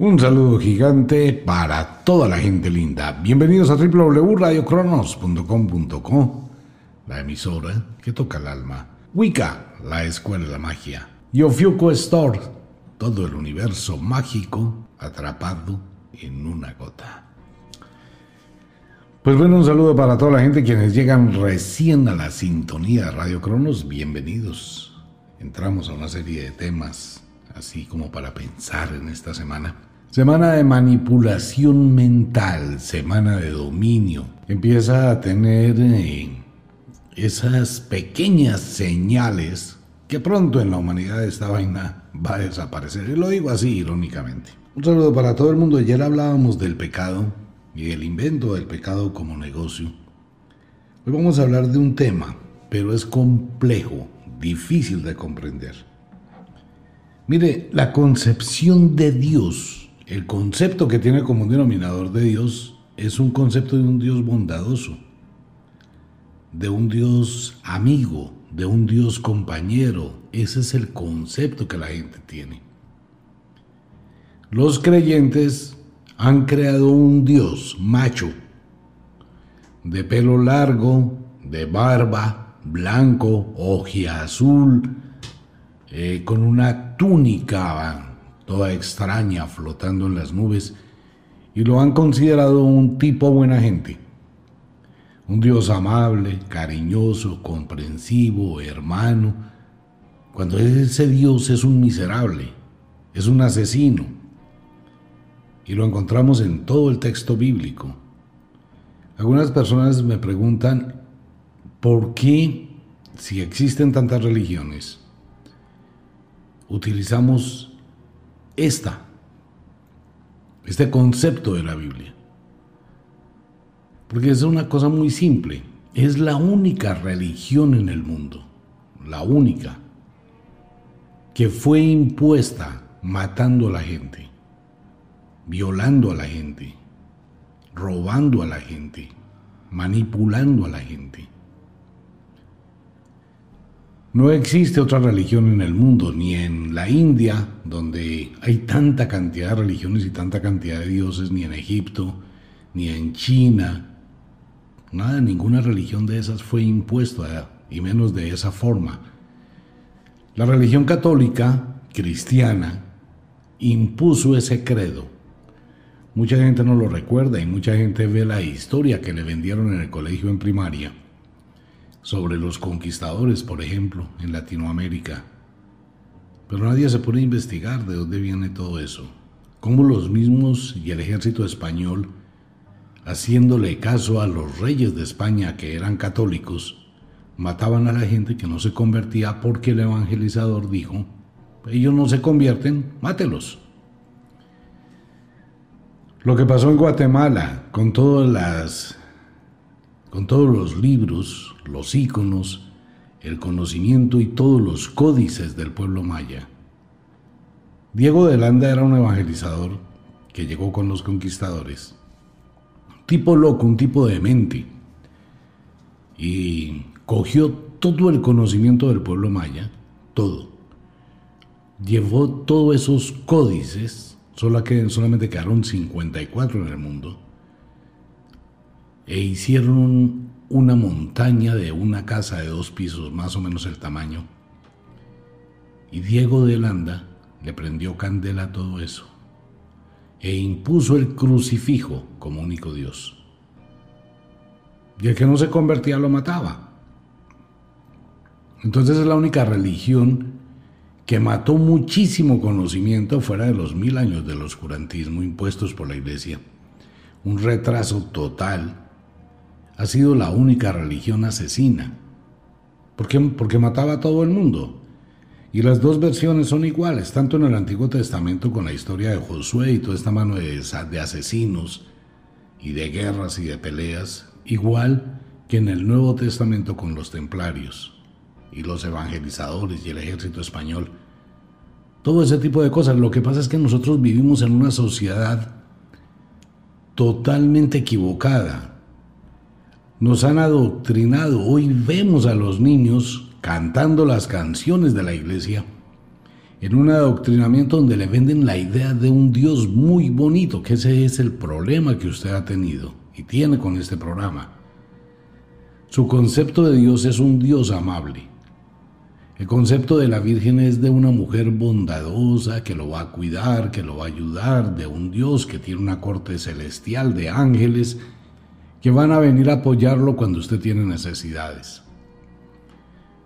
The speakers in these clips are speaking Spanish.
Un saludo gigante para toda la gente linda. Bienvenidos a www.radiocronos.com.co, la emisora que toca el alma. Wicca, la escuela de la magia. Y Ofiuco Store, todo el universo mágico atrapado en una gota. Pues bueno, un saludo para toda la gente quienes llegan recién a la sintonía de Radio Cronos. Bienvenidos. Entramos a una serie de temas así como para pensar en esta semana. Semana de manipulación mental, semana de dominio. Empieza a tener eh, esas pequeñas señales que pronto en la humanidad esta vaina va a desaparecer. Y lo digo así irónicamente. Un saludo para todo el mundo. Ayer hablábamos del pecado y el invento del pecado como negocio. Hoy vamos a hablar de un tema, pero es complejo, difícil de comprender. Mire, la concepción de Dios el concepto que tiene como denominador de Dios es un concepto de un Dios bondadoso, de un Dios amigo, de un Dios compañero. Ese es el concepto que la gente tiene. Los creyentes han creado un Dios macho, de pelo largo, de barba, blanco, ojia azul, eh, con una túnica toda extraña flotando en las nubes, y lo han considerado un tipo buena gente. Un Dios amable, cariñoso, comprensivo, hermano, cuando ese Dios es un miserable, es un asesino. Y lo encontramos en todo el texto bíblico. Algunas personas me preguntan, ¿por qué, si existen tantas religiones, utilizamos esta, este concepto de la Biblia. Porque es una cosa muy simple. Es la única religión en el mundo, la única, que fue impuesta matando a la gente, violando a la gente, robando a la gente, manipulando a la gente. No existe otra religión en el mundo, ni en la India, donde hay tanta cantidad de religiones y tanta cantidad de dioses, ni en Egipto, ni en China. Nada, ninguna religión de esas fue impuesta, y menos de esa forma. La religión católica, cristiana, impuso ese credo. Mucha gente no lo recuerda y mucha gente ve la historia que le vendieron en el colegio en primaria sobre los conquistadores, por ejemplo, en Latinoamérica. Pero nadie se pone a investigar de dónde viene todo eso. Cómo los mismos y el ejército español, haciéndole caso a los reyes de España que eran católicos, mataban a la gente que no se convertía porque el evangelizador dijo, ellos no se convierten, mátelos. Lo que pasó en Guatemala con todas las con todos los libros, los íconos, el conocimiento y todos los códices del pueblo maya. Diego de Landa era un evangelizador que llegó con los conquistadores. Tipo loco, un tipo de mente. Y cogió todo el conocimiento del pueblo maya, todo. Llevó todos esos códices, solo que, solamente quedaron 54 en el mundo e hicieron una montaña de una casa de dos pisos, más o menos el tamaño. Y Diego de Landa le prendió candela a todo eso e impuso el crucifijo como único Dios. Y el que no se convertía lo mataba. Entonces es la única religión que mató muchísimo conocimiento fuera de los mil años del oscurantismo impuestos por la iglesia. Un retraso total ha sido la única religión asesina. ¿Por qué? Porque mataba a todo el mundo. Y las dos versiones son iguales, tanto en el Antiguo Testamento con la historia de Josué y toda esta mano de, de asesinos y de guerras y de peleas, igual que en el Nuevo Testamento con los templarios y los evangelizadores y el ejército español. Todo ese tipo de cosas. Lo que pasa es que nosotros vivimos en una sociedad totalmente equivocada nos han adoctrinado. Hoy vemos a los niños cantando las canciones de la iglesia en un adoctrinamiento donde le venden la idea de un Dios muy bonito, que ese es el problema que usted ha tenido y tiene con este programa. Su concepto de Dios es un Dios amable. El concepto de la Virgen es de una mujer bondadosa que lo va a cuidar, que lo va a ayudar, de un Dios que tiene una corte celestial de ángeles que van a venir a apoyarlo cuando usted tiene necesidades.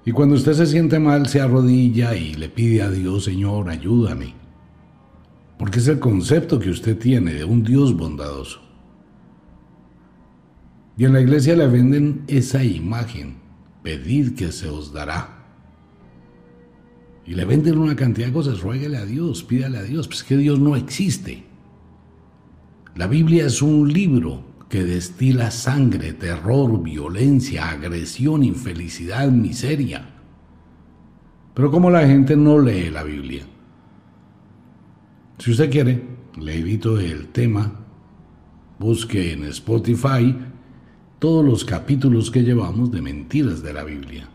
Y cuando usted se siente mal, se arrodilla y le pide a Dios, Señor, ayúdame. Porque es el concepto que usted tiene de un Dios bondadoso. Y en la iglesia le venden esa imagen, pedid que se os dará. Y le venden una cantidad de cosas, ruégale a Dios, pídale a Dios, pues que Dios no existe. La Biblia es un libro que destila sangre, terror, violencia, agresión, infelicidad, miseria. Pero como la gente no lee la Biblia, si usted quiere, le evito el tema, busque en Spotify todos los capítulos que llevamos de mentiras de la Biblia.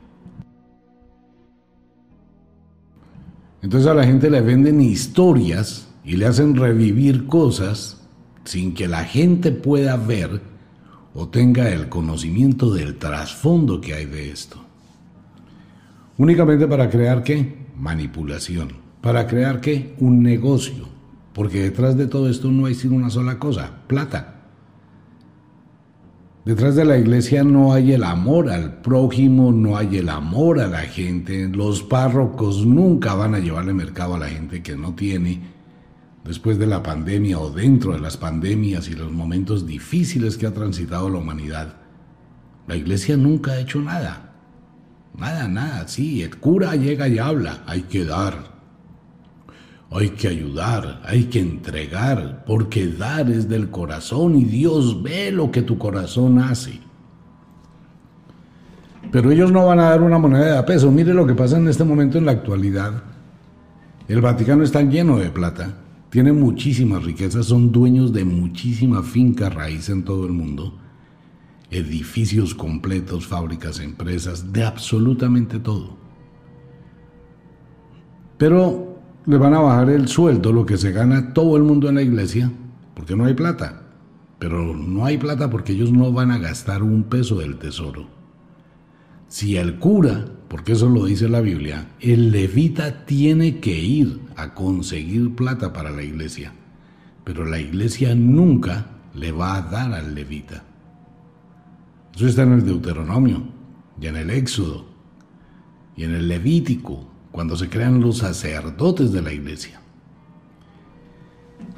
Entonces a la gente le venden historias y le hacen revivir cosas sin que la gente pueda ver o tenga el conocimiento del trasfondo que hay de esto. Únicamente para crear qué? Manipulación. Para crear qué? Un negocio. Porque detrás de todo esto no hay sino una sola cosa, plata. Detrás de la iglesia no hay el amor al prójimo, no hay el amor a la gente. Los párrocos nunca van a llevarle mercado a la gente que no tiene después de la pandemia o dentro de las pandemias y los momentos difíciles que ha transitado la humanidad, la iglesia nunca ha hecho nada. Nada, nada. Sí, el cura llega y habla. Hay que dar. Hay que ayudar. Hay que entregar. Porque dar es del corazón y Dios ve lo que tu corazón hace. Pero ellos no van a dar una moneda de peso. Mire lo que pasa en este momento en la actualidad. El Vaticano está lleno de plata tienen muchísimas riquezas, son dueños de muchísima finca raíz en todo el mundo, edificios completos, fábricas, empresas, de absolutamente todo. Pero le van a bajar el sueldo, lo que se gana todo el mundo en la iglesia, porque no hay plata. Pero no hay plata porque ellos no van a gastar un peso del tesoro. Si el cura porque eso lo dice la Biblia, el levita tiene que ir a conseguir plata para la iglesia, pero la iglesia nunca le va a dar al levita. Eso está en el Deuteronomio y en el Éxodo y en el Levítico, cuando se crean los sacerdotes de la iglesia.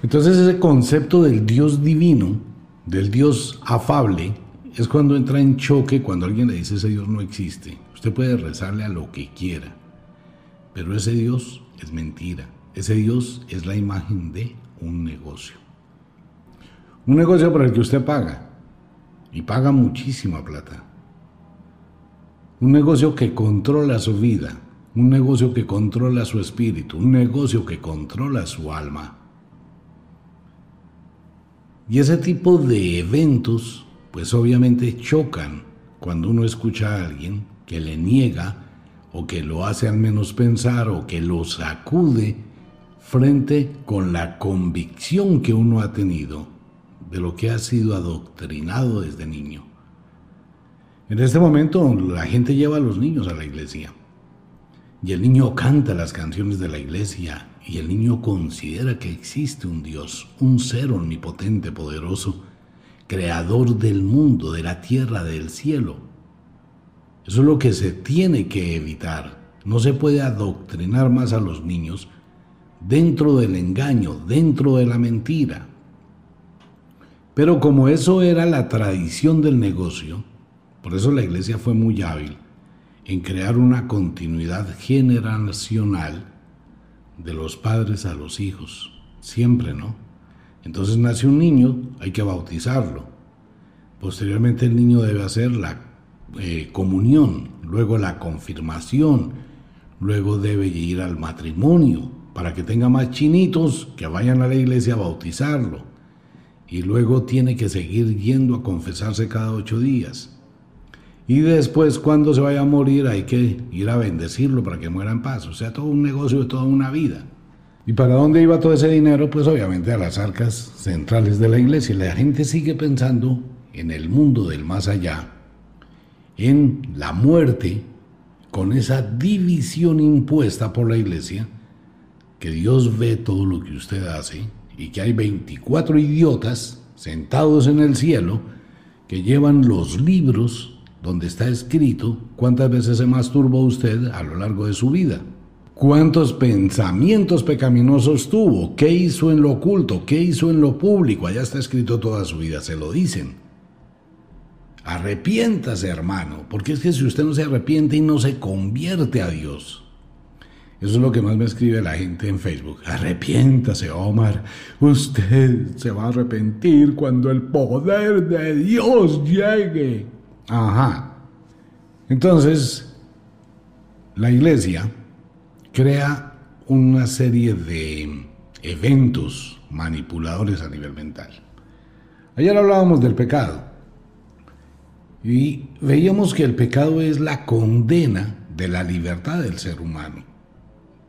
Entonces ese concepto del Dios divino, del Dios afable, es cuando entra en choque cuando alguien le dice ese Dios no existe. Usted puede rezarle a lo que quiera, pero ese Dios es mentira. Ese Dios es la imagen de un negocio. Un negocio por el que usted paga y paga muchísima plata. Un negocio que controla su vida, un negocio que controla su espíritu, un negocio que controla su alma. Y ese tipo de eventos, pues obviamente chocan cuando uno escucha a alguien que le niega o que lo hace al menos pensar o que lo sacude frente con la convicción que uno ha tenido de lo que ha sido adoctrinado desde niño. En este momento la gente lleva a los niños a la iglesia y el niño canta las canciones de la iglesia y el niño considera que existe un Dios, un ser omnipotente, poderoso, creador del mundo, de la tierra, del cielo eso es lo que se tiene que evitar. No se puede adoctrinar más a los niños dentro del engaño, dentro de la mentira. Pero como eso era la tradición del negocio, por eso la iglesia fue muy hábil en crear una continuidad generacional de los padres a los hijos, siempre, ¿no? Entonces nace un niño, hay que bautizarlo. Posteriormente el niño debe hacer la eh, comunión, luego la confirmación, luego debe ir al matrimonio para que tenga más chinitos que vayan a la iglesia a bautizarlo. Y luego tiene que seguir yendo a confesarse cada ocho días. y después cuando se vaya a morir hay que ir a bendecirlo para que muera en paz. O sea, todo un negocio de toda una vida. ¿Y para dónde iba todo ese dinero? Pues obviamente a las arcas centrales de la iglesia. La gente sigue pensando en el mundo del más allá, en la muerte, con esa división impuesta por la iglesia, que Dios ve todo lo que usted hace y que hay 24 idiotas sentados en el cielo que llevan los libros donde está escrito cuántas veces se masturbó usted a lo largo de su vida. ¿Cuántos pensamientos pecaminosos tuvo? ¿Qué hizo en lo oculto? ¿Qué hizo en lo público? Allá está escrito toda su vida, se lo dicen. Arrepiéntase, hermano, porque es que si usted no se arrepiente y no se convierte a Dios, eso es lo que más me escribe la gente en Facebook. Arrepiéntase, Omar. Usted se va a arrepentir cuando el poder de Dios llegue. Ajá. Entonces, la iglesia crea una serie de eventos manipuladores a nivel mental. Ayer hablábamos del pecado y veíamos que el pecado es la condena de la libertad del ser humano.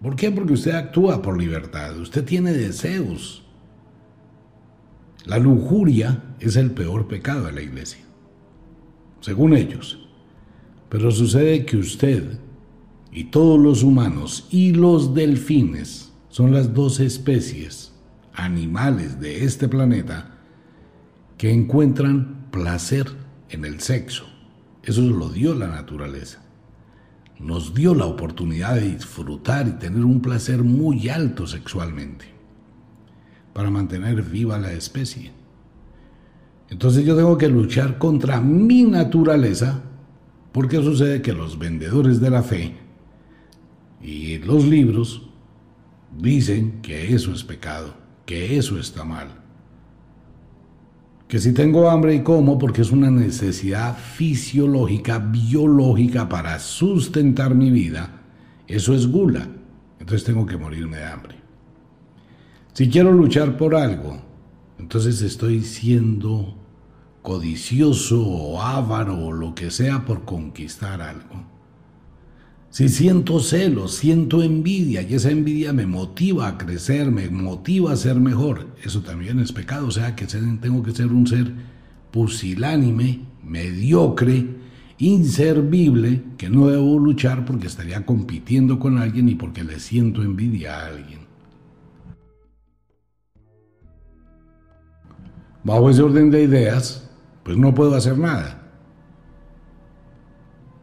¿Por qué? Porque usted actúa por libertad, usted tiene deseos. La lujuria es el peor pecado de la iglesia según ellos. Pero sucede que usted y todos los humanos y los delfines son las dos especies animales de este planeta que encuentran placer en el sexo. Eso lo dio la naturaleza. Nos dio la oportunidad de disfrutar y tener un placer muy alto sexualmente para mantener viva la especie. Entonces yo tengo que luchar contra mi naturaleza porque sucede que los vendedores de la fe y los libros dicen que eso es pecado, que eso está mal. Que si tengo hambre y como porque es una necesidad fisiológica, biológica para sustentar mi vida, eso es gula. Entonces tengo que morirme de hambre. Si quiero luchar por algo, entonces estoy siendo codicioso o avaro o lo que sea por conquistar algo. Si siento celos, siento envidia y esa envidia me motiva a crecer, me motiva a ser mejor, eso también es pecado, o sea que tengo que ser un ser pusilánime, mediocre, inservible, que no debo luchar porque estaría compitiendo con alguien y porque le siento envidia a alguien. Bajo ese orden de ideas, pues no puedo hacer nada.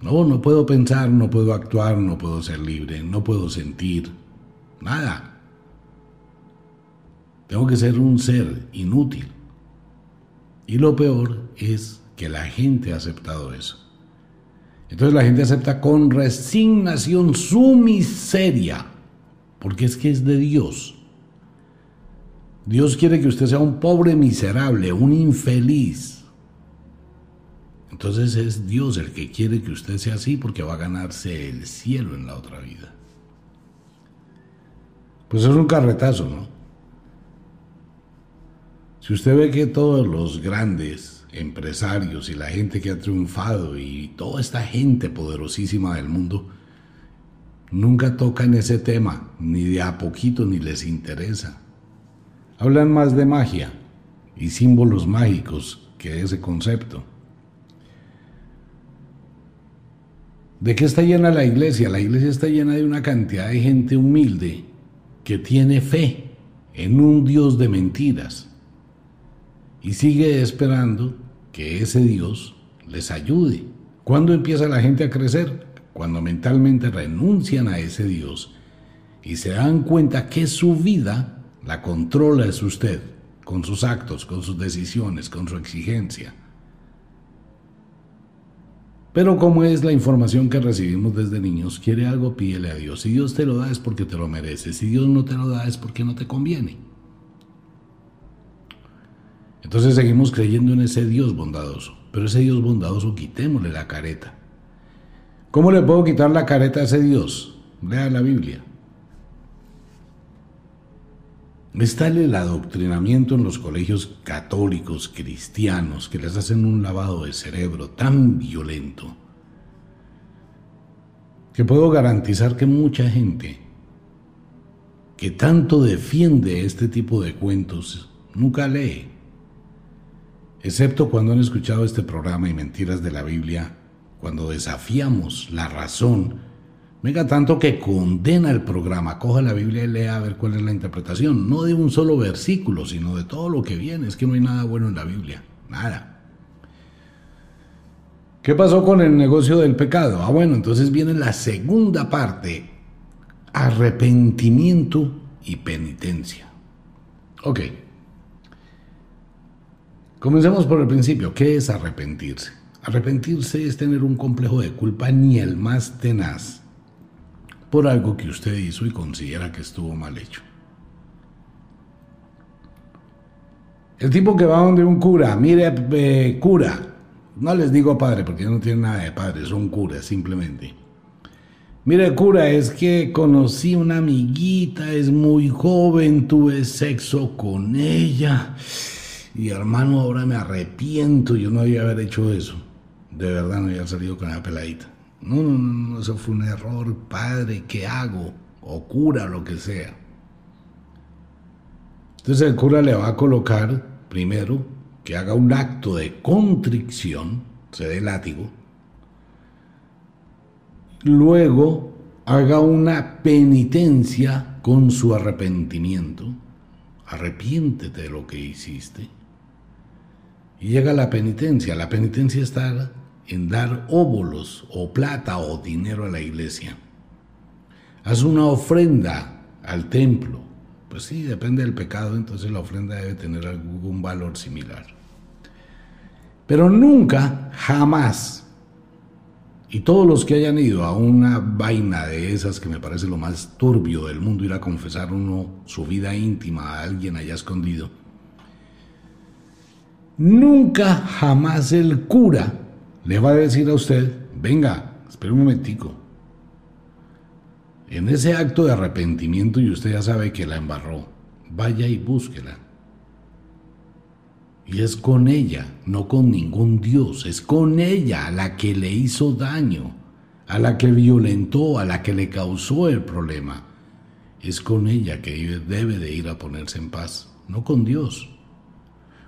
No, no puedo pensar, no puedo actuar, no puedo ser libre, no puedo sentir, nada. Tengo que ser un ser inútil. Y lo peor es que la gente ha aceptado eso. Entonces la gente acepta con resignación su miseria, porque es que es de Dios. Dios quiere que usted sea un pobre miserable, un infeliz, entonces es Dios el que quiere que usted sea así porque va a ganarse el cielo en la otra vida. Pues es un carretazo, ¿no? Si usted ve que todos los grandes empresarios y la gente que ha triunfado y toda esta gente poderosísima del mundo nunca tocan ese tema, ni de a poquito ni les interesa. Hablan más de magia y símbolos mágicos que ese concepto. ¿De qué está llena la iglesia? La iglesia está llena de una cantidad de gente humilde que tiene fe en un Dios de mentiras y sigue esperando que ese Dios les ayude. ¿Cuándo empieza la gente a crecer? Cuando mentalmente renuncian a ese Dios y se dan cuenta que su vida la controla es usted, con sus actos, con sus decisiones, con su exigencia. Pero como es la información que recibimos desde niños, quiere algo, pídele a Dios. Si Dios te lo da es porque te lo mereces. Si Dios no te lo da es porque no te conviene. Entonces seguimos creyendo en ese Dios bondadoso. Pero ese Dios bondadoso quitémosle la careta. ¿Cómo le puedo quitar la careta a ese Dios? Lea la Biblia. Está el adoctrinamiento en los colegios católicos cristianos que les hacen un lavado de cerebro tan violento, que puedo garantizar que mucha gente que tanto defiende este tipo de cuentos nunca lee, excepto cuando han escuchado este programa y mentiras de la Biblia, cuando desafiamos la razón, venga tanto que condena el programa, coja la Biblia y lea a ver cuál es la interpretación, no de un solo versículo, sino de todo lo que viene, es que no hay nada bueno en la Biblia, nada. ¿Qué pasó con el negocio del pecado? Ah, bueno, entonces viene la segunda parte, arrepentimiento y penitencia. Ok. Comencemos por el principio. ¿Qué es arrepentirse? Arrepentirse es tener un complejo de culpa ni el más tenaz por algo que usted hizo y considera que estuvo mal hecho. El tipo que va donde un cura, mire, eh, cura, no les digo padre porque no tienen nada de padre, son curas simplemente. Mire, cura, es que conocí una amiguita, es muy joven, tuve sexo con ella. Y hermano, ahora me arrepiento, yo no había haber hecho eso. De verdad no había salido con la peladita. No, no, no, eso fue un error, padre, ¿qué hago? O cura, lo que sea. Entonces el cura le va a colocar primero que haga un acto de contrición, se dé látigo, luego haga una penitencia con su arrepentimiento, arrepiéntete de lo que hiciste, y llega la penitencia, la penitencia está en dar óvulos o plata o dinero a la iglesia. Haz una ofrenda al templo. Pues sí, depende del pecado, entonces la ofrenda debe tener algún valor similar. Pero nunca, jamás, y todos los que hayan ido a una vaina de esas que me parece lo más turbio del mundo, ir a confesar uno su vida íntima a alguien allá escondido, nunca, jamás el cura le va a decir a usted, venga, espere un momentico. En ese acto de arrepentimiento y usted ya sabe que la embarró, vaya y búsquela. Y es con ella, no con ningún Dios, es con ella a la que le hizo daño, a la que violentó, a la que le causó el problema. Es con ella que debe de ir a ponerse en paz, no con Dios.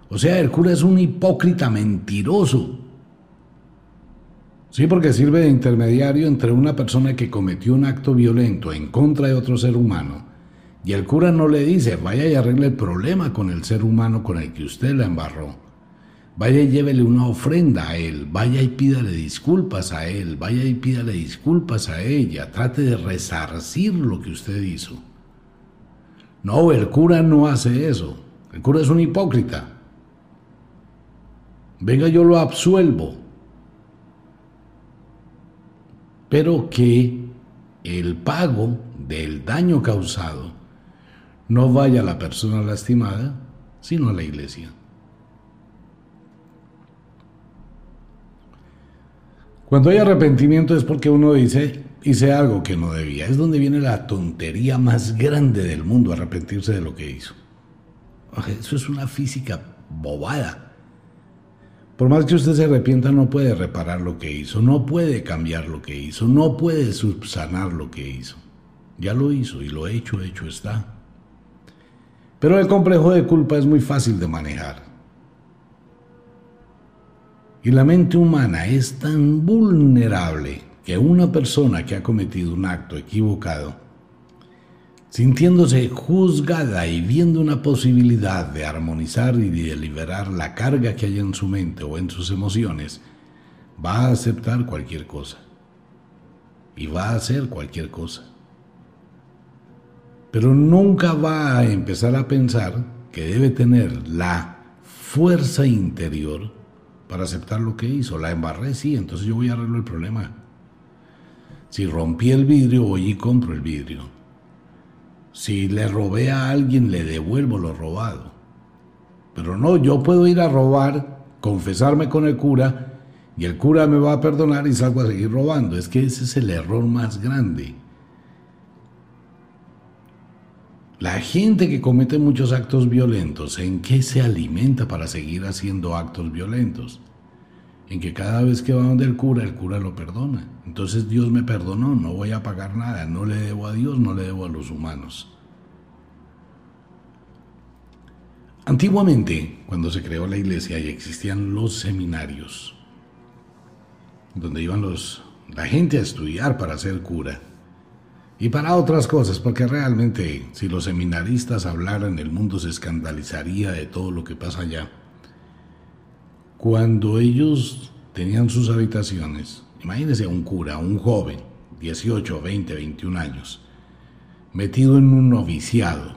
O sea, el cura es un hipócrita mentiroso. Sí, porque sirve de intermediario entre una persona que cometió un acto violento en contra de otro ser humano y el cura no le dice, vaya y arregle el problema con el ser humano con el que usted la embarró. Vaya y llévele una ofrenda a él, vaya y pídale disculpas a él, vaya y pídale disculpas a ella, trate de resarcir lo que usted hizo. No, el cura no hace eso. El cura es un hipócrita. Venga, yo lo absuelvo. Pero que el pago del daño causado no vaya la persona lastimada, sino a la iglesia. Cuando hay arrepentimiento es porque uno dice, hice algo que no debía. Es donde viene la tontería más grande del mundo, arrepentirse de lo que hizo. Eso es una física bobada. Por más que usted se arrepienta, no puede reparar lo que hizo, no puede cambiar lo que hizo, no puede subsanar lo que hizo. Ya lo hizo y lo hecho, hecho está. Pero el complejo de culpa es muy fácil de manejar. Y la mente humana es tan vulnerable que una persona que ha cometido un acto equivocado, sintiéndose juzgada y viendo una posibilidad de armonizar y de liberar la carga que hay en su mente o en sus emociones, va a aceptar cualquier cosa. Y va a hacer cualquier cosa pero nunca va a empezar a pensar que debe tener la fuerza interior para aceptar lo que hizo. La embarré, sí, entonces yo voy a arreglar el problema. Si rompí el vidrio, voy y compro el vidrio. Si le robé a alguien, le devuelvo lo robado. Pero no, yo puedo ir a robar, confesarme con el cura, y el cura me va a perdonar y salgo a seguir robando. Es que ese es el error más grande. La gente que comete muchos actos violentos, ¿en qué se alimenta para seguir haciendo actos violentos? En que cada vez que va donde el cura, el cura lo perdona. Entonces Dios me perdonó, no voy a pagar nada, no le debo a Dios, no le debo a los humanos. Antiguamente, cuando se creó la iglesia y existían los seminarios, donde iban los, la gente a estudiar para ser cura, y para otras cosas, porque realmente si los seminaristas hablaran, el mundo se escandalizaría de todo lo que pasa allá. Cuando ellos tenían sus habitaciones, imagínense un cura, un joven, 18, 20, 21 años, metido en un noviciado,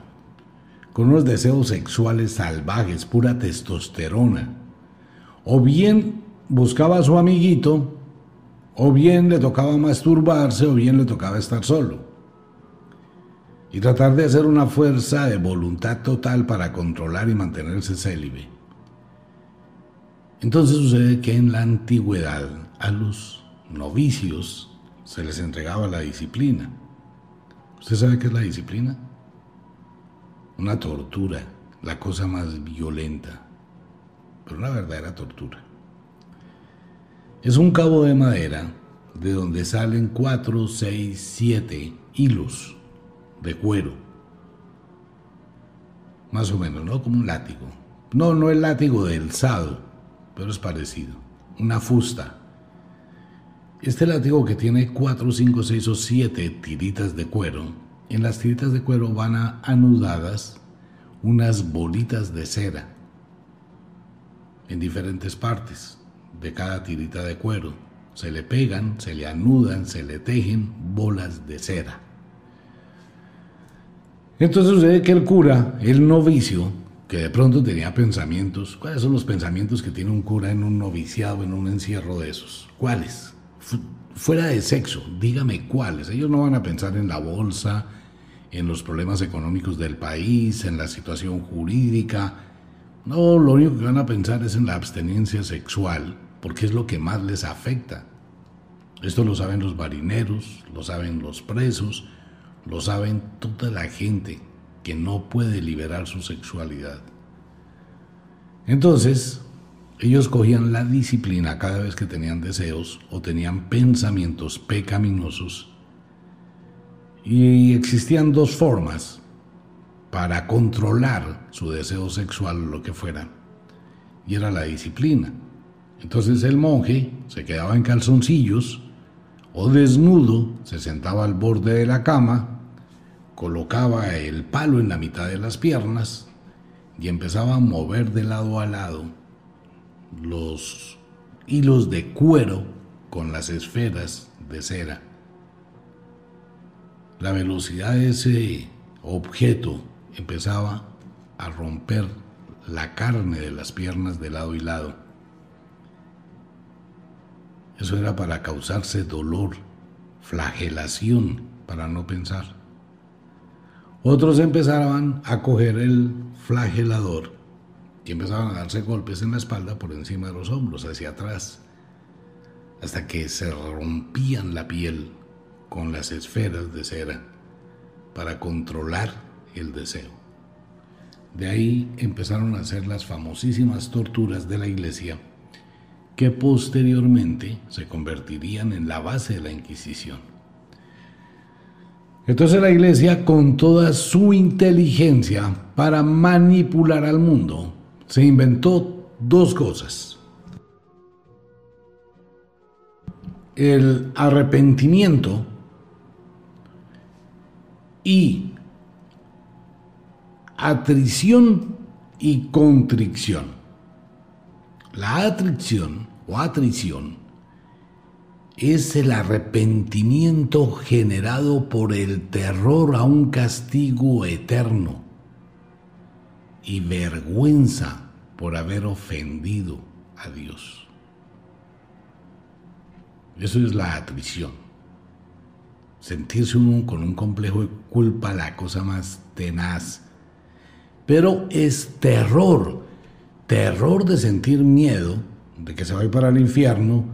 con unos deseos sexuales salvajes, pura testosterona, o bien buscaba a su amiguito, o bien le tocaba masturbarse, o bien le tocaba estar solo. Y tratar de hacer una fuerza de voluntad total para controlar y mantenerse célibe. Entonces sucede que en la antigüedad a los novicios se les entregaba la disciplina. ¿Usted sabe qué es la disciplina? Una tortura, la cosa más violenta, pero una verdadera tortura. Es un cabo de madera de donde salen cuatro, seis, siete hilos de cuero. Más o menos, ¿no? Como un látigo. No, no el látigo del sado, pero es parecido. Una fusta. Este látigo que tiene 4, 5, 6 o 7 tiritas de cuero, en las tiritas de cuero van anudadas unas bolitas de cera en diferentes partes de cada tirita de cuero. Se le pegan, se le anudan, se le tejen bolas de cera. Entonces sucede que el cura, el novicio, que de pronto tenía pensamientos. ¿Cuáles son los pensamientos que tiene un cura en un noviciado, en un encierro de esos? ¿Cuáles? fuera de sexo, dígame cuáles. Ellos no van a pensar en la bolsa, en los problemas económicos del país, en la situación jurídica. No, lo único que van a pensar es en la abstenencia sexual, porque es lo que más les afecta. Esto lo saben los marineros, lo saben los presos, lo saben toda la gente que no puede liberar su sexualidad. Entonces, ellos cogían la disciplina cada vez que tenían deseos o tenían pensamientos pecaminosos. Y existían dos formas para controlar su deseo sexual o lo que fuera. Y era la disciplina. Entonces el monje se quedaba en calzoncillos o desnudo, se sentaba al borde de la cama colocaba el palo en la mitad de las piernas y empezaba a mover de lado a lado los hilos de cuero con las esferas de cera. La velocidad de ese objeto empezaba a romper la carne de las piernas de lado y lado. Eso era para causarse dolor, flagelación, para no pensar. Otros empezaban a coger el flagelador y empezaban a darse golpes en la espalda por encima de los hombros, hacia atrás, hasta que se rompían la piel con las esferas de cera para controlar el deseo. De ahí empezaron a hacer las famosísimas torturas de la iglesia que posteriormente se convertirían en la base de la Inquisición. Entonces la iglesia, con toda su inteligencia para manipular al mundo, se inventó dos cosas. El arrepentimiento y atrición y contrición. La atrición o atrición es el arrepentimiento generado por el terror a un castigo eterno y vergüenza por haber ofendido a Dios. Eso es la atrición. Sentirse uno con un complejo de culpa, la cosa más tenaz. Pero es terror, terror de sentir miedo de que se va a ir para el infierno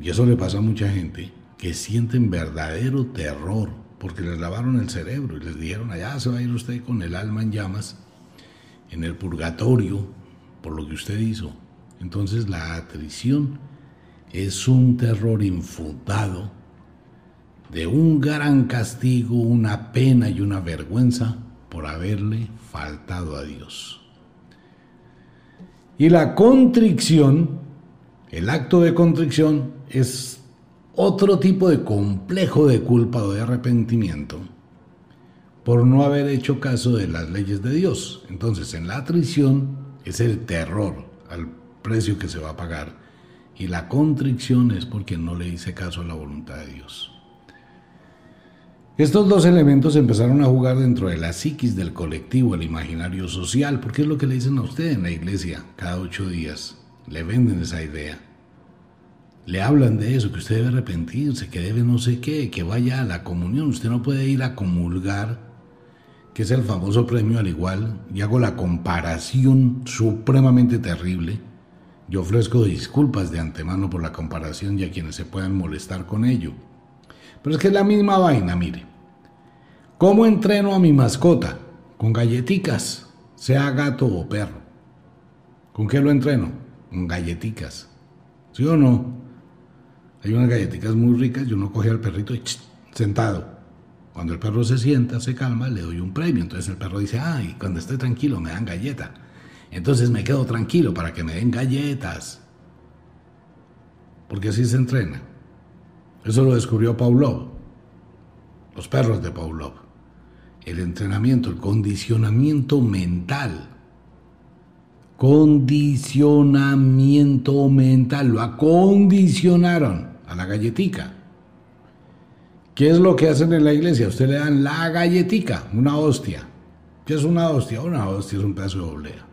y eso le pasa a mucha gente que sienten verdadero terror porque les lavaron el cerebro y les dijeron, allá se va a ir usted con el alma en llamas, en el purgatorio, por lo que usted hizo. Entonces la atrición es un terror infundado de un gran castigo, una pena y una vergüenza por haberle faltado a Dios. Y la contrición, el acto de contrición, es otro tipo de complejo de culpa o de arrepentimiento por no haber hecho caso de las leyes de Dios. Entonces, en la atrición es el terror al precio que se va a pagar y la contrición es porque no le hice caso a la voluntad de Dios. Estos dos elementos empezaron a jugar dentro de la psiquis del colectivo, el imaginario social, porque es lo que le dicen a usted en la iglesia cada ocho días. Le venden esa idea. Le hablan de eso, que usted debe arrepentirse, que debe no sé qué, que vaya a la comunión. Usted no puede ir a comulgar que es el famoso premio al igual, y hago la comparación supremamente terrible. Yo ofrezco disculpas de antemano por la comparación y a quienes se puedan molestar con ello. Pero es que es la misma vaina, mire. ¿Cómo entreno a mi mascota? Con galleticas, sea gato o perro. ¿Con qué lo entreno? Con galleticas. ¿Sí o no? Hay unas galletitas muy ricas y uno coge al perrito y sentado cuando el perro se sienta, se calma, le doy un premio. Entonces el perro dice, ay, cuando estoy tranquilo me dan galleta. Entonces me quedo tranquilo para que me den galletas. Porque así se entrena. Eso lo descubrió Pavlov. Los perros de Pavlov. El entrenamiento, el condicionamiento mental. Condicionamiento mental. Lo acondicionaron la galletica. ¿Qué es lo que hacen en la iglesia? Usted le dan la galletica, una hostia. ¿Qué es una hostia? Una hostia es un pedazo de oblea.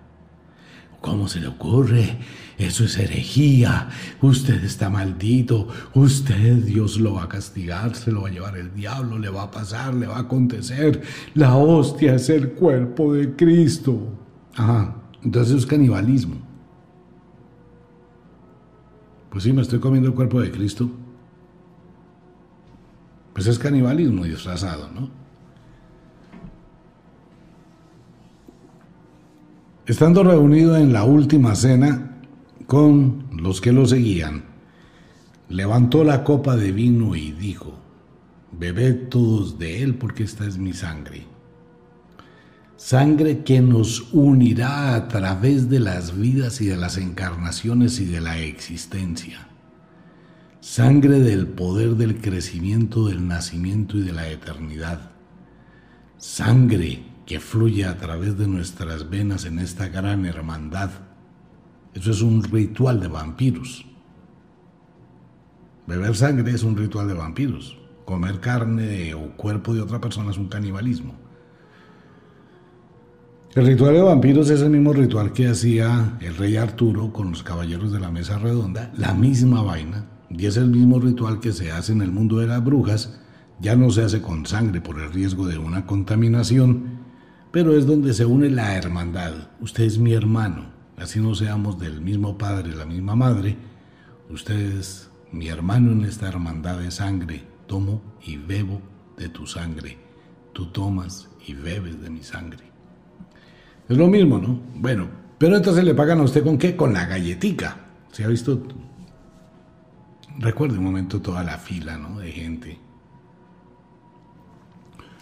¿Cómo se le ocurre? Eso es herejía. Usted está maldito. Usted, Dios lo va a castigar, se lo va a llevar el diablo, le va a pasar, le va a acontecer. La hostia es el cuerpo de Cristo. Ajá, entonces es canibalismo. Pues sí, me estoy comiendo el cuerpo de Cristo. Pues es canibalismo disfrazado, ¿no? Estando reunido en la última cena con los que lo seguían, levantó la copa de vino y dijo, bebed todos de él porque esta es mi sangre. Sangre que nos unirá a través de las vidas y de las encarnaciones y de la existencia sangre del poder del crecimiento, del nacimiento y de la eternidad, sangre que fluye a través de nuestras venas en esta gran hermandad. Eso es un ritual de vampiros. Beber sangre es un ritual de vampiros. Comer carne o cuerpo de otra persona es un canibalismo. El ritual de vampiros es el mismo ritual que hacía el rey Arturo con los caballeros de la mesa redonda, la misma vaina, y es el mismo ritual que se hace en el mundo de las brujas, ya no se hace con sangre por el riesgo de una contaminación, pero es donde se une la hermandad. Usted es mi hermano, así no seamos del mismo padre, la misma madre, usted es mi hermano en esta hermandad de sangre, tomo y bebo de tu sangre, tú tomas y bebes de mi sangre. Es lo mismo, ¿no? Bueno, pero entonces le pagan a usted con qué? Con la galletica. ¿Se ha visto Recuerde un momento toda la fila ¿no? de gente.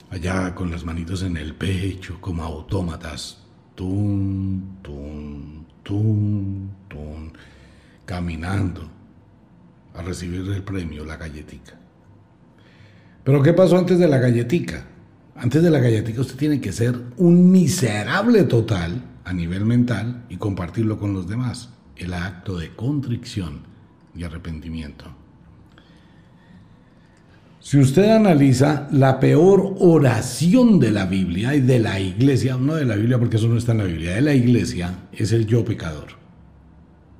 Allá con las manitos en el pecho, como autómatas. Tum, tum, tum, tum. Caminando a recibir el premio, la galletica. Pero ¿qué pasó antes de la galletica? Antes de la galletica usted tiene que ser un miserable total a nivel mental y compartirlo con los demás. El acto de contrición y arrepentimiento. Si usted analiza la peor oración de la Biblia y de la iglesia, no de la Biblia porque eso no está en la Biblia, de la iglesia, es el yo pecador.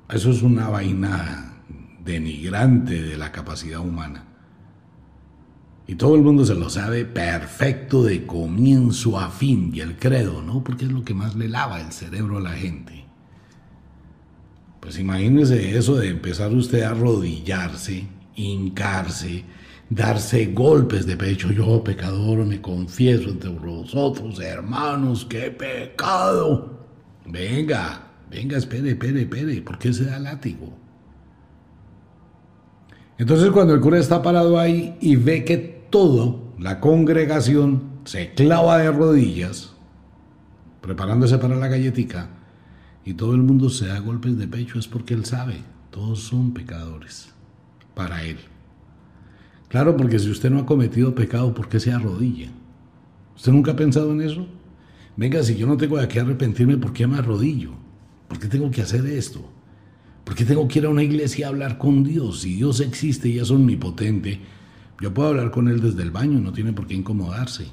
Eso es una vaina denigrante de la capacidad humana. Y todo el mundo se lo sabe perfecto de comienzo a fin, y el credo, ¿no? Porque es lo que más le lava el cerebro a la gente. Pues imagínese eso de empezar usted a arrodillarse, hincarse, darse golpes de pecho. Yo, pecador, me confieso entre vosotros, hermanos, qué pecado. Venga, venga, espere, espere, espere. ¿Por qué se da látigo? Entonces cuando el cura está parado ahí y ve que todo, la congregación, se clava de rodillas, preparándose para la galletica, y todo el mundo se da golpes de pecho, es porque él sabe, todos son pecadores para él. Claro, porque si usted no ha cometido pecado, ¿por qué se arrodilla? ¿Usted nunca ha pensado en eso? Venga, si yo no tengo de qué arrepentirme, ¿por qué me arrodillo? ¿Por qué tengo que hacer esto? ¿Por qué tengo que ir a una iglesia a hablar con Dios? Si Dios existe y es omnipotente, yo puedo hablar con Él desde el baño, no tiene por qué incomodarse.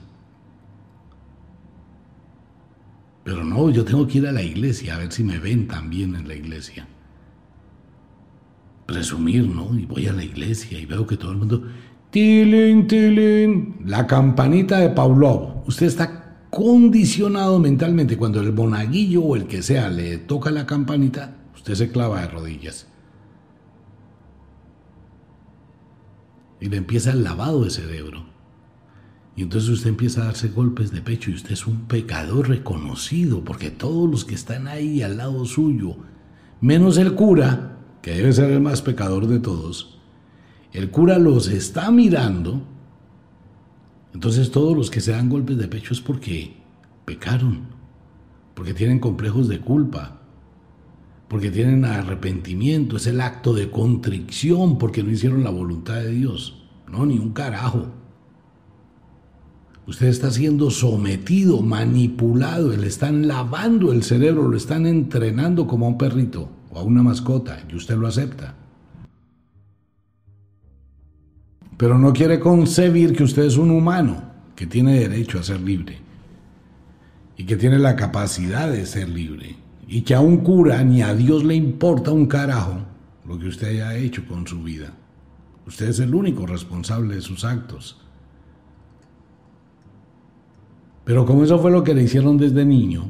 Pero no, yo tengo que ir a la iglesia a ver si me ven también en la iglesia. Presumir, ¿no? Y voy a la iglesia y veo que todo el mundo, Tilín, tilín. La campanita de Pavlov. Usted está condicionado mentalmente. Cuando el monaguillo o el que sea le toca la campanita, usted se clava de rodillas. Y le empieza el lavado de cerebro. Y entonces usted empieza a darse golpes de pecho y usted es un pecador reconocido, porque todos los que están ahí al lado suyo, menos el cura, que debe ser el más pecador de todos, el cura los está mirando, entonces todos los que se dan golpes de pecho es porque pecaron, porque tienen complejos de culpa, porque tienen arrepentimiento, es el acto de contrición, porque no hicieron la voluntad de Dios. No, ni un carajo. Usted está siendo sometido, manipulado, le están lavando el cerebro, lo están entrenando como a un perrito o a una mascota, y usted lo acepta. pero no quiere concebir que usted es un humano que tiene derecho a ser libre y que tiene la capacidad de ser libre y que a un cura ni a Dios le importa un carajo lo que usted haya hecho con su vida. Usted es el único responsable de sus actos. Pero como eso fue lo que le hicieron desde niño,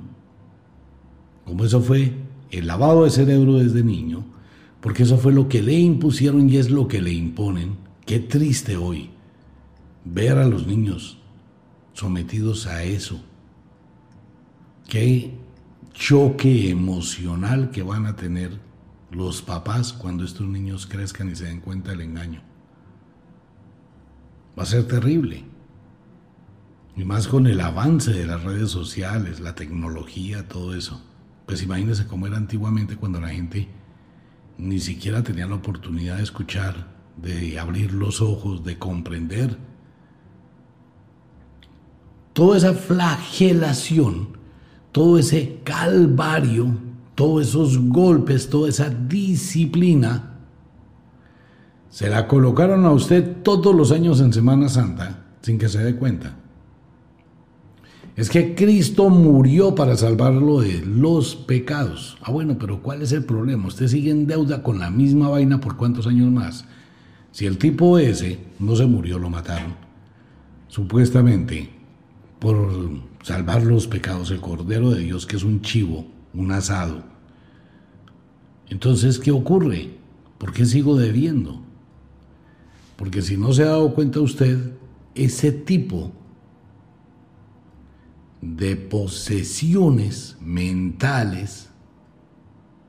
como eso fue el lavado de cerebro desde niño, porque eso fue lo que le impusieron y es lo que le imponen, Qué triste hoy ver a los niños sometidos a eso. Qué choque emocional que van a tener los papás cuando estos niños crezcan y se den cuenta del engaño. Va a ser terrible. Y más con el avance de las redes sociales, la tecnología, todo eso. Pues imagínense cómo era antiguamente cuando la gente ni siquiera tenía la oportunidad de escuchar de abrir los ojos, de comprender. Toda esa flagelación, todo ese calvario, todos esos golpes, toda esa disciplina, se la colocaron a usted todos los años en Semana Santa sin que se dé cuenta. Es que Cristo murió para salvarlo de los pecados. Ah, bueno, pero ¿cuál es el problema? Usted sigue en deuda con la misma vaina por cuántos años más. Si el tipo ese no se murió, lo mataron, supuestamente por salvar los pecados, el Cordero de Dios, que es un chivo, un asado. Entonces, ¿qué ocurre? ¿Por qué sigo debiendo? Porque si no se ha dado cuenta usted, ese tipo de posesiones mentales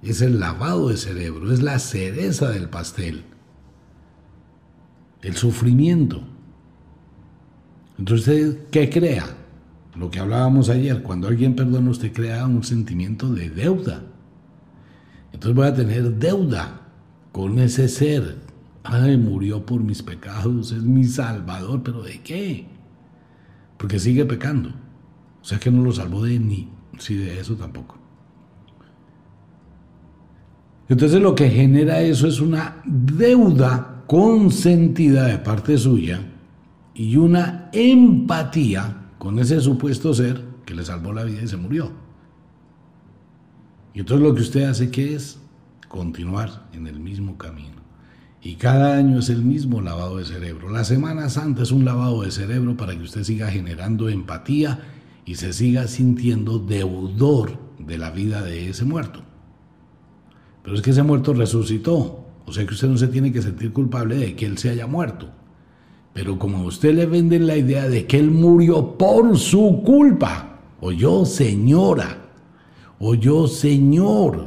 es el lavado de cerebro, es la cereza del pastel el sufrimiento. Entonces, ¿qué crea? Lo que hablábamos ayer, cuando alguien perdona, usted crea un sentimiento de deuda. Entonces voy a tener deuda con ese ser. Ay, murió por mis pecados, es mi salvador, pero ¿de qué? Porque sigue pecando. O sea que no lo salvó de ni, si de eso tampoco. Entonces lo que genera eso es una deuda consentida de parte suya y una empatía con ese supuesto ser que le salvó la vida y se murió. Y entonces lo que usted hace que es continuar en el mismo camino. Y cada año es el mismo lavado de cerebro. La Semana Santa es un lavado de cerebro para que usted siga generando empatía y se siga sintiendo deudor de la vida de ese muerto. Pero es que ese muerto resucitó. O sea que usted no se tiene que sentir culpable de que él se haya muerto. Pero como a usted le venden la idea de que él murió por su culpa, o yo señora, o yo señor,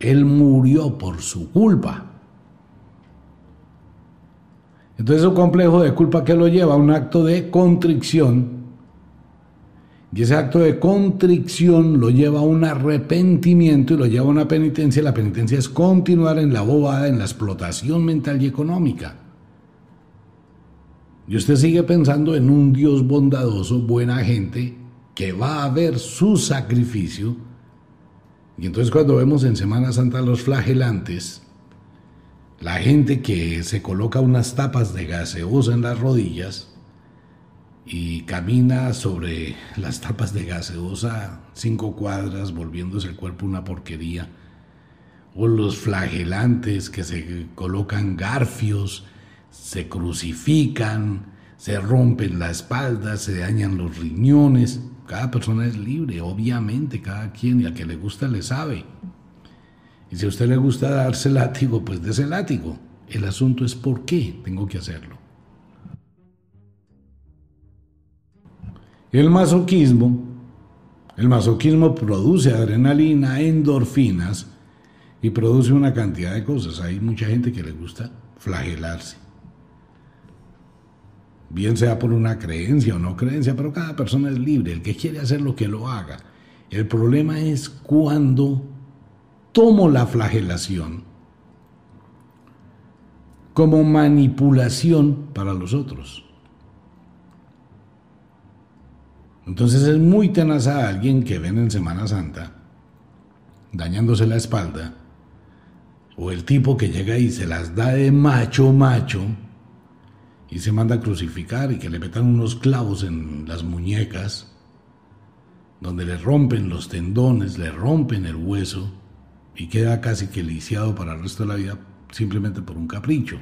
él murió por su culpa. Entonces su complejo de culpa que lo lleva a un acto de contrición. Y ese acto de contrición lo lleva a un arrepentimiento y lo lleva a una penitencia. La penitencia es continuar en la bobada, en la explotación mental y económica. Y usted sigue pensando en un Dios bondadoso, buena gente, que va a ver su sacrificio. Y entonces cuando vemos en Semana Santa los flagelantes, la gente que se coloca unas tapas de gaseosa en las rodillas y camina sobre las tapas de gaseosa cinco cuadras volviéndose el cuerpo una porquería, o los flagelantes que se colocan garfios, se crucifican, se rompen la espalda, se dañan los riñones. Cada persona es libre, obviamente, cada quien y al que le gusta le sabe. Y si a usted le gusta darse látigo, pues dése látigo. El asunto es por qué tengo que hacerlo. El masoquismo, el masoquismo produce adrenalina, endorfinas y produce una cantidad de cosas. Hay mucha gente que le gusta flagelarse. Bien sea por una creencia o no creencia, pero cada persona es libre. El que quiere hacer lo que lo haga. El problema es cuando tomo la flagelación como manipulación para los otros. Entonces es muy tenaz a alguien que ven en Semana Santa dañándose la espalda, o el tipo que llega y se las da de macho macho y se manda a crucificar y que le metan unos clavos en las muñecas, donde le rompen los tendones, le rompen el hueso, y queda casi que lisiado para el resto de la vida simplemente por un capricho.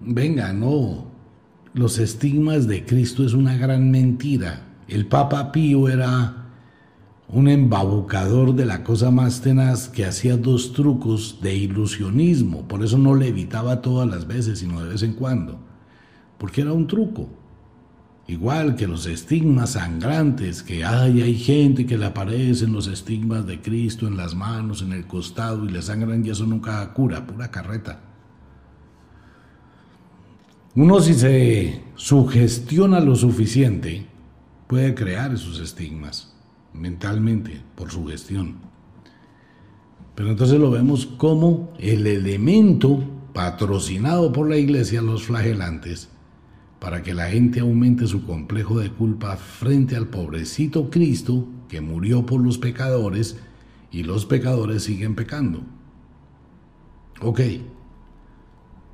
Venga, no. Los estigmas de Cristo es una gran mentira. El Papa Pío era un embabucador de la cosa más tenaz que hacía dos trucos de ilusionismo. Por eso no le evitaba todas las veces, sino de vez en cuando. Porque era un truco. Igual que los estigmas sangrantes, que hay, hay gente que le aparecen los estigmas de Cristo en las manos, en el costado y le sangran y eso nunca cura, pura carreta. Uno si se sugestiona lo suficiente, puede crear esos estigmas mentalmente por sugestión. Pero entonces lo vemos como el elemento patrocinado por la iglesia, los flagelantes, para que la gente aumente su complejo de culpa frente al pobrecito Cristo que murió por los pecadores y los pecadores siguen pecando. Ok,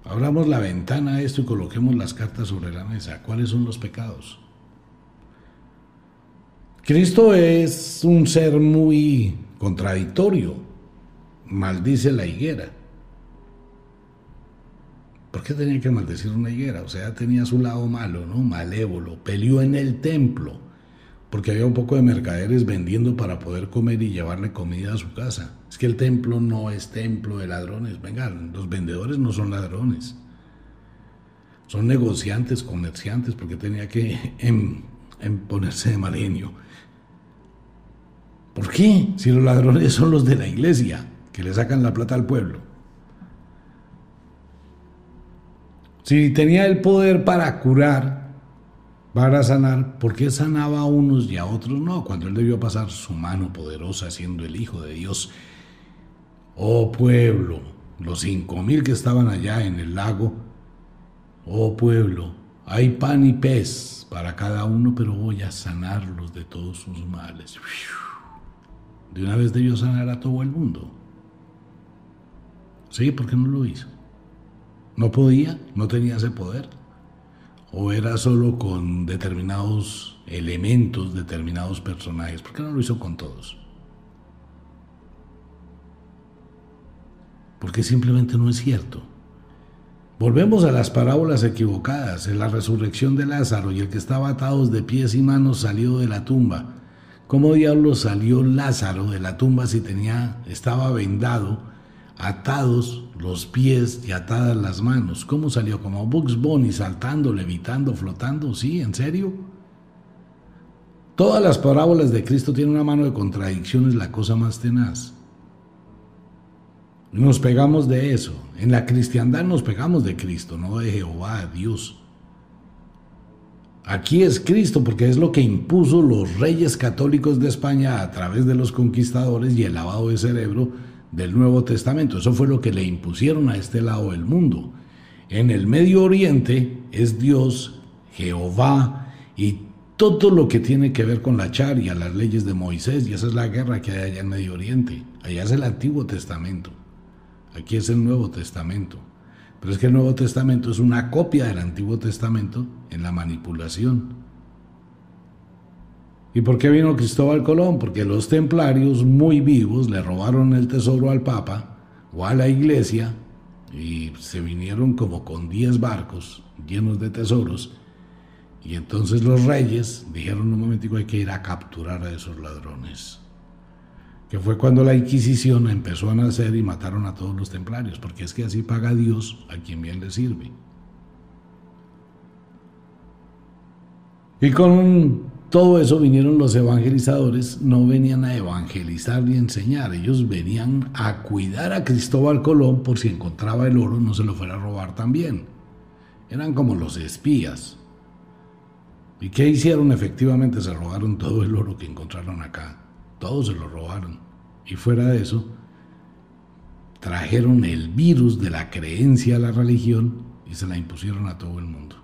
abramos la ventana a esto y coloquemos las cartas sobre la mesa. ¿Cuáles son los pecados? Cristo es un ser muy contradictorio, maldice la higuera ¿Por qué tenía que maldecir una higuera? O sea, tenía su lado malo, ¿no? Malévolo. Peleó en el templo, porque había un poco de mercaderes vendiendo para poder comer y llevarle comida a su casa. Es que el templo no es templo de ladrones. Venga, los vendedores no son ladrones. Son negociantes, comerciantes, porque tenía que em, em, ponerse de mal ¿Por qué? Si los ladrones son los de la iglesia, que le sacan la plata al pueblo. Si tenía el poder para curar, para sanar, ¿por qué sanaba a unos y a otros no? Cuando él debió pasar su mano poderosa siendo el Hijo de Dios. Oh pueblo, los cinco mil que estaban allá en el lago, oh pueblo, hay pan y pez para cada uno, pero voy a sanarlos de todos sus males. De una vez debió sanar a todo el mundo. Sí, ¿por qué no lo hizo? No podía, no tenía ese poder. O era solo con determinados elementos, determinados personajes. ¿Por qué no lo hizo con todos? Porque simplemente no es cierto. Volvemos a las parábolas equivocadas. En la resurrección de Lázaro y el que estaba atado de pies y manos salió de la tumba. ¿Cómo diablos salió Lázaro de la tumba si tenía, estaba vendado atados los pies y atadas las manos. ¿Cómo salió? Como Bugs Bunny, saltando, levitando, flotando. ¿Sí? ¿En serio? Todas las parábolas de Cristo tienen una mano de contradicciones, la cosa más tenaz. Nos pegamos de eso. En la cristiandad nos pegamos de Cristo, no de Jehová, Dios. Aquí es Cristo porque es lo que impuso los reyes católicos de España a través de los conquistadores y el lavado de cerebro del Nuevo Testamento. Eso fue lo que le impusieron a este lado del mundo. En el Medio Oriente es Dios, Jehová y todo lo que tiene que ver con la charia, las leyes de Moisés, y esa es la guerra que hay allá en Medio Oriente. Allá es el Antiguo Testamento. Aquí es el Nuevo Testamento. Pero es que el Nuevo Testamento es una copia del Antiguo Testamento en la manipulación. ¿Y por qué vino Cristóbal Colón? Porque los templarios muy vivos le robaron el tesoro al Papa o a la iglesia y se vinieron como con 10 barcos llenos de tesoros. Y entonces los reyes dijeron un momentico hay que ir a capturar a esos ladrones que fue cuando la Inquisición empezó a nacer y mataron a todos los templarios, porque es que así paga Dios a quien bien le sirve. Y con todo eso vinieron los evangelizadores, no venían a evangelizar ni enseñar, ellos venían a cuidar a Cristóbal Colón por si encontraba el oro no se lo fuera a robar también. Eran como los espías. ¿Y qué hicieron? Efectivamente se robaron todo el oro que encontraron acá. Todos se lo robaron. Y fuera de eso, trajeron el virus de la creencia a la religión y se la impusieron a todo el mundo.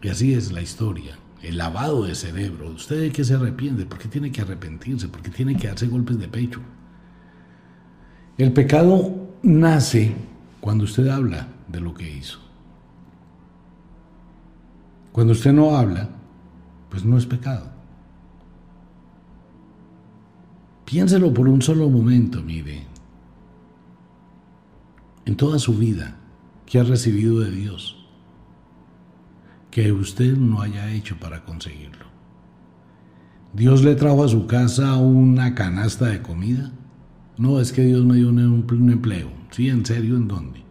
Y así es la historia. El lavado de cerebro. ¿Usted de qué se arrepiente? ¿Por qué tiene que arrepentirse? ¿Por qué tiene que darse golpes de pecho? El pecado nace cuando usted habla de lo que hizo. Cuando usted no habla, pues no es pecado. Piénselo por un solo momento, mire. En toda su vida que ha recibido de Dios, que usted no haya hecho para conseguirlo. ¿Dios le trajo a su casa una canasta de comida? No, es que Dios me dio un, un empleo. Sí, en serio, ¿en dónde?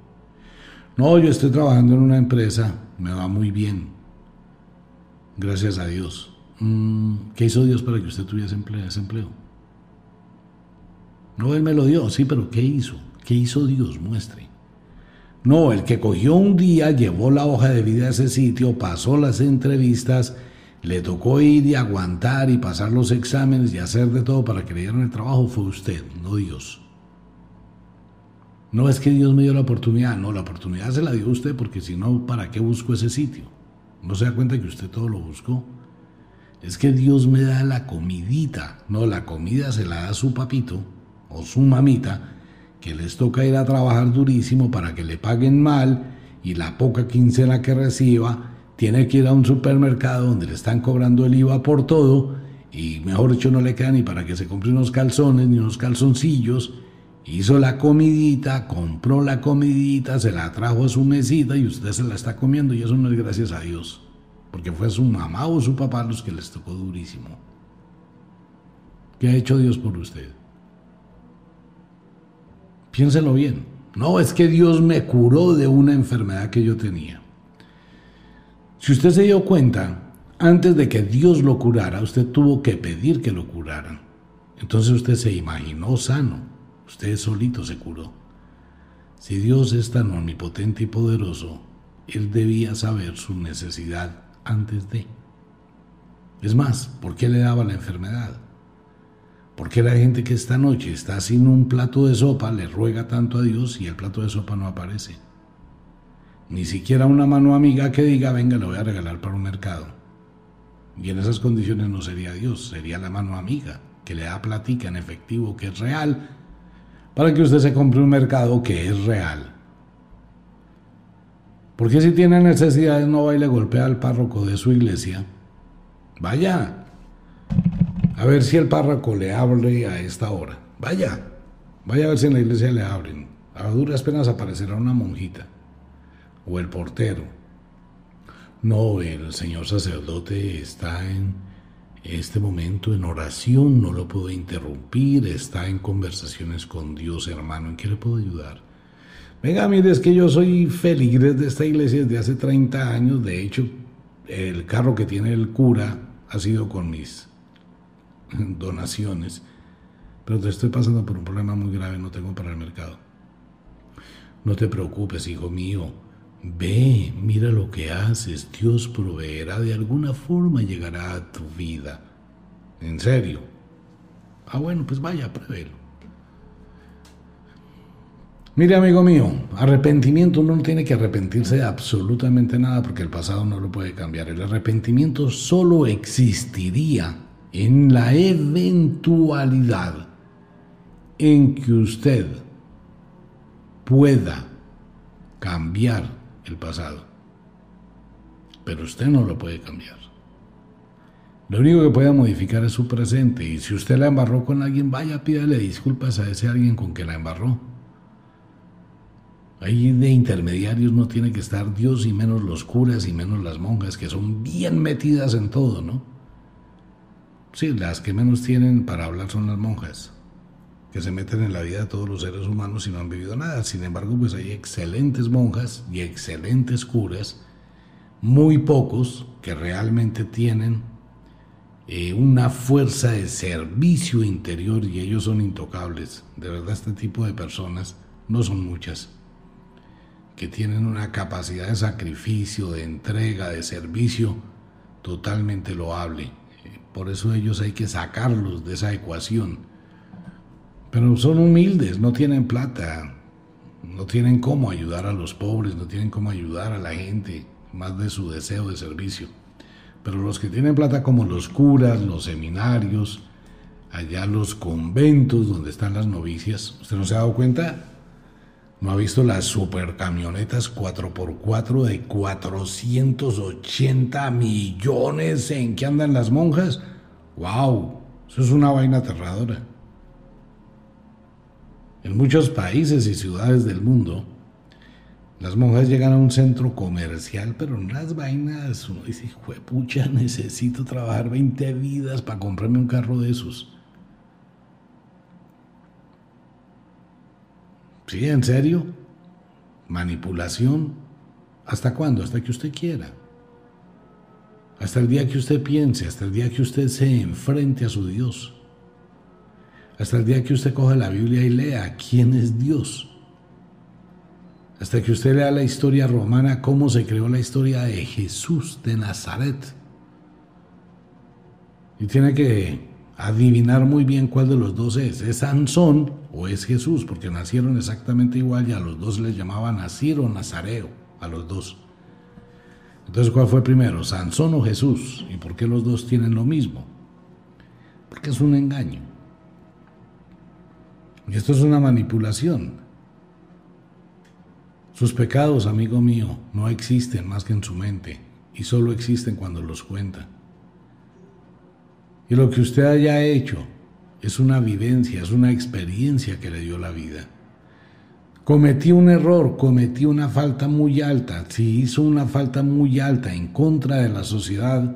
No, yo estoy trabajando en una empresa, me va muy bien. Gracias a Dios. Mm, ¿Qué hizo Dios para que usted tuviese ese empleo? No, Él me lo dio, sí, pero ¿qué hizo? ¿Qué hizo Dios? Muestre. No, el que cogió un día, llevó la hoja de vida a ese sitio, pasó las entrevistas, le tocó ir y aguantar y pasar los exámenes y hacer de todo para que le dieran el trabajo, fue usted, no Dios. No es que Dios me dio la oportunidad, no, la oportunidad se la dio usted porque si no, ¿para qué busco ese sitio? ¿No se da cuenta que usted todo lo buscó? Es que Dios me da la comidita. No, la comida se la da su papito o su mamita, que les toca ir a trabajar durísimo para que le paguen mal y la poca quincena que reciba tiene que ir a un supermercado donde le están cobrando el IVA por todo y mejor dicho no le queda ni para que se compre unos calzones ni unos calzoncillos hizo la comidita, compró la comidita, se la trajo a su mesita y usted se la está comiendo y eso no es gracias a Dios, porque fue su mamá o su papá los que les tocó durísimo. ¿Qué ha hecho Dios por usted? Piénselo bien. No, es que Dios me curó de una enfermedad que yo tenía. Si usted se dio cuenta, antes de que Dios lo curara, usted tuvo que pedir que lo curaran. Entonces usted se imaginó sano Usted solito se curó. Si Dios es tan omnipotente y poderoso, Él debía saber su necesidad antes de. Es más, ¿por qué le daba la enfermedad? ¿Por qué la gente que esta noche está sin un plato de sopa le ruega tanto a Dios y el plato de sopa no aparece? Ni siquiera una mano amiga que diga, venga, lo voy a regalar para un mercado. Y en esas condiciones no sería Dios, sería la mano amiga, que le da platica en efectivo, que es real, para que usted se compre un mercado que es real. Porque si tiene necesidades no va y le golpea al párroco de su iglesia. Vaya. A ver si el párroco le abre a esta hora. Vaya. Vaya a ver si en la iglesia le abren. A duras penas aparecerá una monjita. O el portero. No, el señor sacerdote está en este momento en oración, no lo puedo interrumpir, está en conversaciones con Dios, hermano, ¿en qué le puedo ayudar? Venga, mire, es que yo soy feligres de esta iglesia desde hace 30 años, de hecho, el carro que tiene el cura ha sido con mis donaciones. pero te estoy pasando por un problema muy grave, no tengo para el mercado. No te preocupes, hijo mío. Ve, mira lo que haces. Dios proveerá de alguna forma, llegará a tu vida. En serio. Ah, bueno, pues vaya, pruébelo. Mire, amigo mío, arrepentimiento no tiene que arrepentirse de absolutamente nada porque el pasado no lo puede cambiar. El arrepentimiento solo existiría en la eventualidad en que usted pueda cambiar el pasado. Pero usted no lo puede cambiar. Lo único que puede modificar es su presente. Y si usted la embarró con alguien, vaya, pídale disculpas a ese alguien con que la embarró. Ahí de intermediarios no tiene que estar Dios y menos los curas y menos las monjas, que son bien metidas en todo, ¿no? Sí, las que menos tienen para hablar son las monjas, que se meten en la vida de todos los seres humanos y no han vivido nada. Sin embargo, pues hay excelentes monjas y excelentes curas, muy pocos que realmente tienen eh, una fuerza de servicio interior y ellos son intocables. De verdad, este tipo de personas no son muchas que tienen una capacidad de sacrificio, de entrega, de servicio totalmente loable. Por eso ellos hay que sacarlos de esa ecuación. Pero son humildes, no tienen plata, no tienen cómo ayudar a los pobres, no tienen cómo ayudar a la gente, más de su deseo de servicio. Pero los que tienen plata como los curas, los seminarios, allá los conventos donde están las novicias, ¿usted no se ha dado cuenta? ¿No ha visto las supercamionetas 4x4 de 480 millones en que andan las monjas? ¡Wow! Eso es una vaina aterradora. En muchos países y ciudades del mundo, las monjas llegan a un centro comercial, pero en las vainas uno dice, pucha, necesito trabajar 20 vidas para comprarme un carro de esos. ¿Sí? ¿En serio? ¿Manipulación? ¿Hasta cuándo? Hasta que usted quiera. Hasta el día que usted piense, hasta el día que usted se enfrente a su Dios. Hasta el día que usted coja la Biblia y lea quién es Dios. Hasta que usted lea la historia romana, cómo se creó la historia de Jesús de Nazaret. Y tiene que adivinar muy bien cuál de los dos es. ¿Es Sansón o es Jesús? Porque nacieron exactamente igual y a los dos les llamaban Nasir o Nazareo, a los dos. Entonces, ¿cuál fue primero, Sansón o Jesús? ¿Y por qué los dos tienen lo mismo? Porque es un engaño. Y esto es una manipulación. Sus pecados, amigo mío, no existen más que en su mente y solo existen cuando los cuenta. Y lo que usted haya hecho es una vivencia, es una experiencia que le dio la vida. Cometí un error, cometí una falta muy alta. Si hizo una falta muy alta en contra de la sociedad,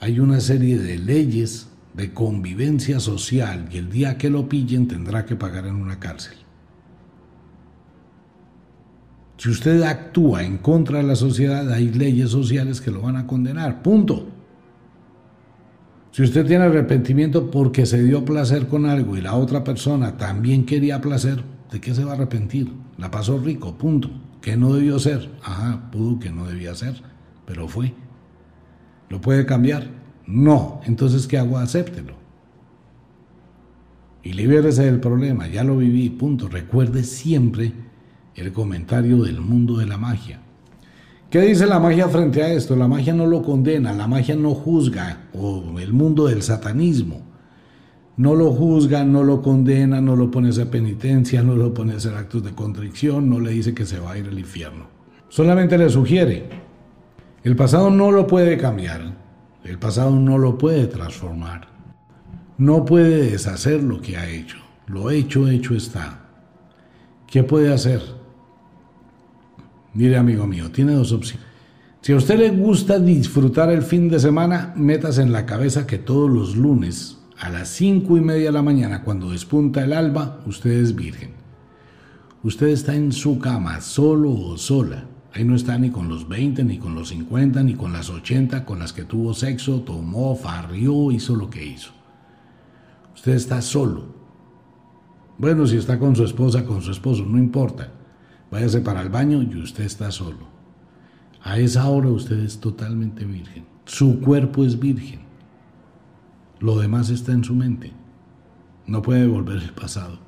hay una serie de leyes de convivencia social y el día que lo pillen tendrá que pagar en una cárcel. Si usted actúa en contra de la sociedad, hay leyes sociales que lo van a condenar. Punto. Si usted tiene arrepentimiento porque se dio placer con algo y la otra persona también quería placer, ¿de qué se va a arrepentir? La pasó rico, punto. ¿Qué no debió ser? Ajá, pudo que no debía ser, pero fue. ¿Lo puede cambiar? No. Entonces, ¿qué hago? Acéptelo. Y libérese del problema. Ya lo viví, punto. Recuerde siempre el comentario del mundo de la magia. ¿Qué dice la magia frente a esto? La magia no lo condena, la magia no juzga, o el mundo del satanismo. No lo juzga, no lo condena, no lo pone a hacer penitencia, no lo pone a hacer actos de contrición, no le dice que se va a ir al infierno. Solamente le sugiere. El pasado no lo puede cambiar, el pasado no lo puede transformar, no puede deshacer lo que ha hecho. Lo hecho, hecho está. ¿Qué puede hacer? Mire, amigo mío, tiene dos opciones. Si a usted le gusta disfrutar el fin de semana, metas en la cabeza que todos los lunes a las cinco y media de la mañana, cuando despunta el alba, usted es virgen. Usted está en su cama, solo o sola. Ahí no está ni con los 20, ni con los 50, ni con las 80 con las que tuvo sexo, tomó, farrió, hizo lo que hizo. Usted está solo. Bueno, si está con su esposa, con su esposo, no importa. Váyase para el baño y usted está solo. A esa hora usted es totalmente virgen. Su cuerpo es virgen. Lo demás está en su mente. No puede volver el pasado.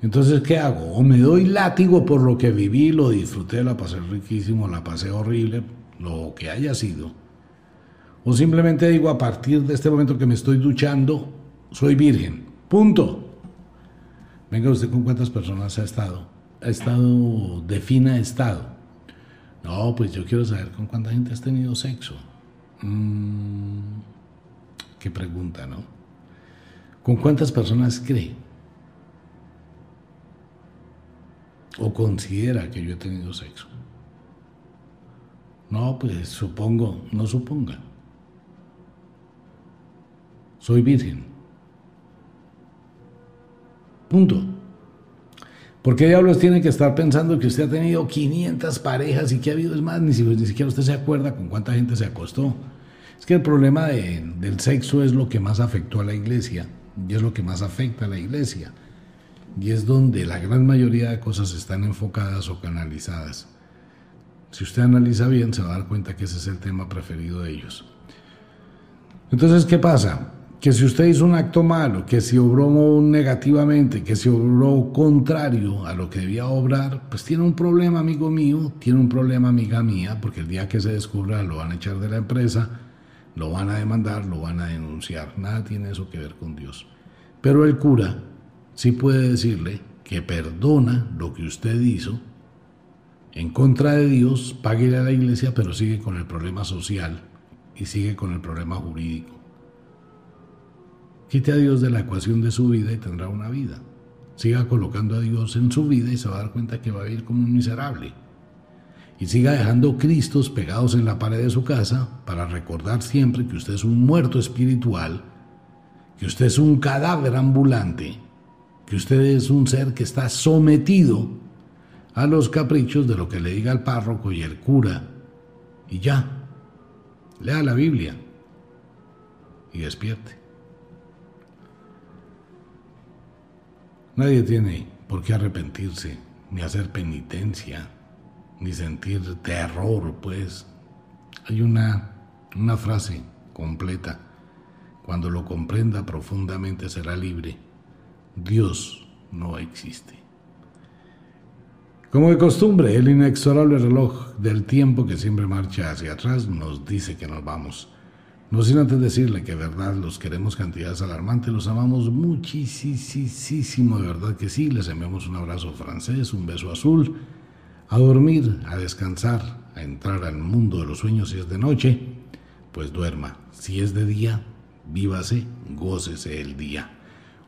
Entonces, ¿qué hago? O me doy látigo por lo que viví, lo disfruté, la pasé riquísimo, la pasé horrible, lo que haya sido. O simplemente digo, a partir de este momento que me estoy duchando, soy virgen. Punto. Venga usted con cuántas personas ha estado. Ha estado, defina estado. No, pues yo quiero saber con cuánta gente has tenido sexo. Mm, qué pregunta, ¿no? ¿Con cuántas personas cree? ¿O considera que yo he tenido sexo? No, pues supongo, no suponga. Soy virgen. Punto. ¿Por qué diablos tiene que estar pensando que usted ha tenido 500 parejas y que ha habido, es más, ni, ni siquiera usted se acuerda con cuánta gente se acostó? Es que el problema del sexo es lo que más afectó a la iglesia y es lo que más afecta a la iglesia. Y es donde la gran mayoría de cosas están enfocadas o canalizadas. Si usted analiza bien, se va a dar cuenta que ese es el tema preferido de ellos. Entonces, ¿qué pasa? Que si usted hizo un acto malo, que si obró negativamente, que si obró contrario a lo que debía obrar, pues tiene un problema, amigo mío, tiene un problema, amiga mía, porque el día que se descubra lo van a echar de la empresa, lo van a demandar, lo van a denunciar. Nada tiene eso que ver con Dios. Pero el cura sí puede decirle que perdona lo que usted hizo en contra de Dios, pague a la iglesia, pero sigue con el problema social y sigue con el problema jurídico. Quite a Dios de la ecuación de su vida y tendrá una vida. Siga colocando a Dios en su vida y se va a dar cuenta que va a vivir como un miserable y siga dejando Cristos pegados en la pared de su casa para recordar siempre que usted es un muerto espiritual, que usted es un cadáver ambulante, que usted es un ser que está sometido a los caprichos de lo que le diga el párroco y el cura. Y ya, lea la Biblia y despierte. Nadie tiene por qué arrepentirse ni hacer penitencia ni sentir terror, pues. Hay una, una frase completa. Cuando lo comprenda profundamente será libre. Dios no existe. Como de costumbre, el inexorable reloj del tiempo que siempre marcha hacia atrás nos dice que nos vamos. No sin antes decirle que verdad los queremos cantidades alarmantes, los amamos muchísimo, de verdad que sí. Les enviamos un abrazo francés, un beso azul a dormir, a descansar, a entrar al mundo de los sueños si es de noche, pues duerma. Si es de día, vívase, gócese el día.